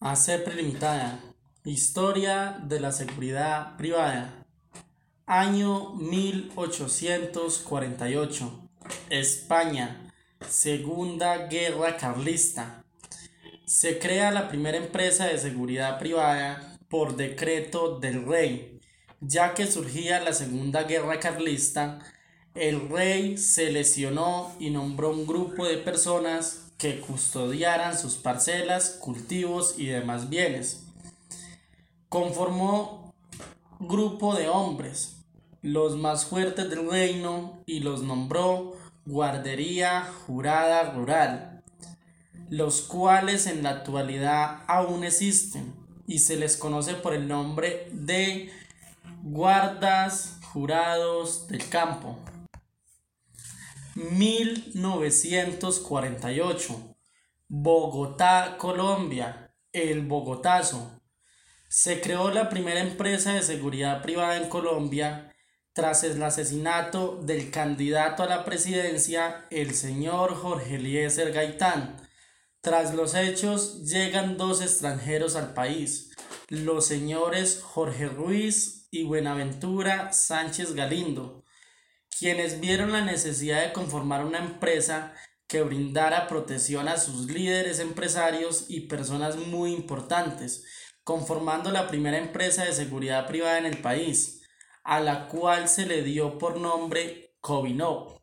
ACEP Limitada. Historia de la seguridad privada. Año 1848. España. Segunda Guerra Carlista. Se crea la primera empresa de seguridad privada por decreto del rey. Ya que surgía la Segunda Guerra Carlista, el rey se lesionó y nombró un grupo de personas que custodiaran sus parcelas, cultivos y demás bienes. Conformó grupo de hombres, los más fuertes del reino, y los nombró Guardería Jurada Rural, los cuales en la actualidad aún existen y se les conoce por el nombre de guardas jurados del campo. 1948. Bogotá, Colombia. El Bogotazo. Se creó la primera empresa de seguridad privada en Colombia tras el asesinato del candidato a la presidencia, el señor Jorge Eliezer Gaitán. Tras los hechos, llegan dos extranjeros al país, los señores Jorge Ruiz y Buenaventura Sánchez Galindo, quienes vieron la necesidad de conformar una empresa que brindara protección a sus líderes empresarios y personas muy importantes, conformando la primera empresa de seguridad privada en el país, a la cual se le dio por nombre Covinop.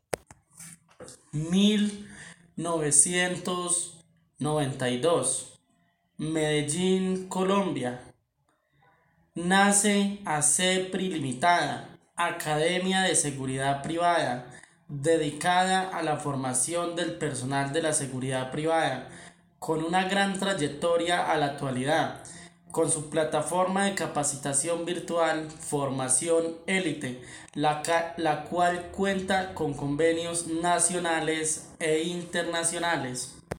1992 Medellín, Colombia. Nace ACEPRI Limitada, Academia de Seguridad Privada, dedicada a la formación del personal de la seguridad privada, con una gran trayectoria a la actualidad, con su plataforma de capacitación virtual Formación Élite, la, la cual cuenta con convenios nacionales e internacionales.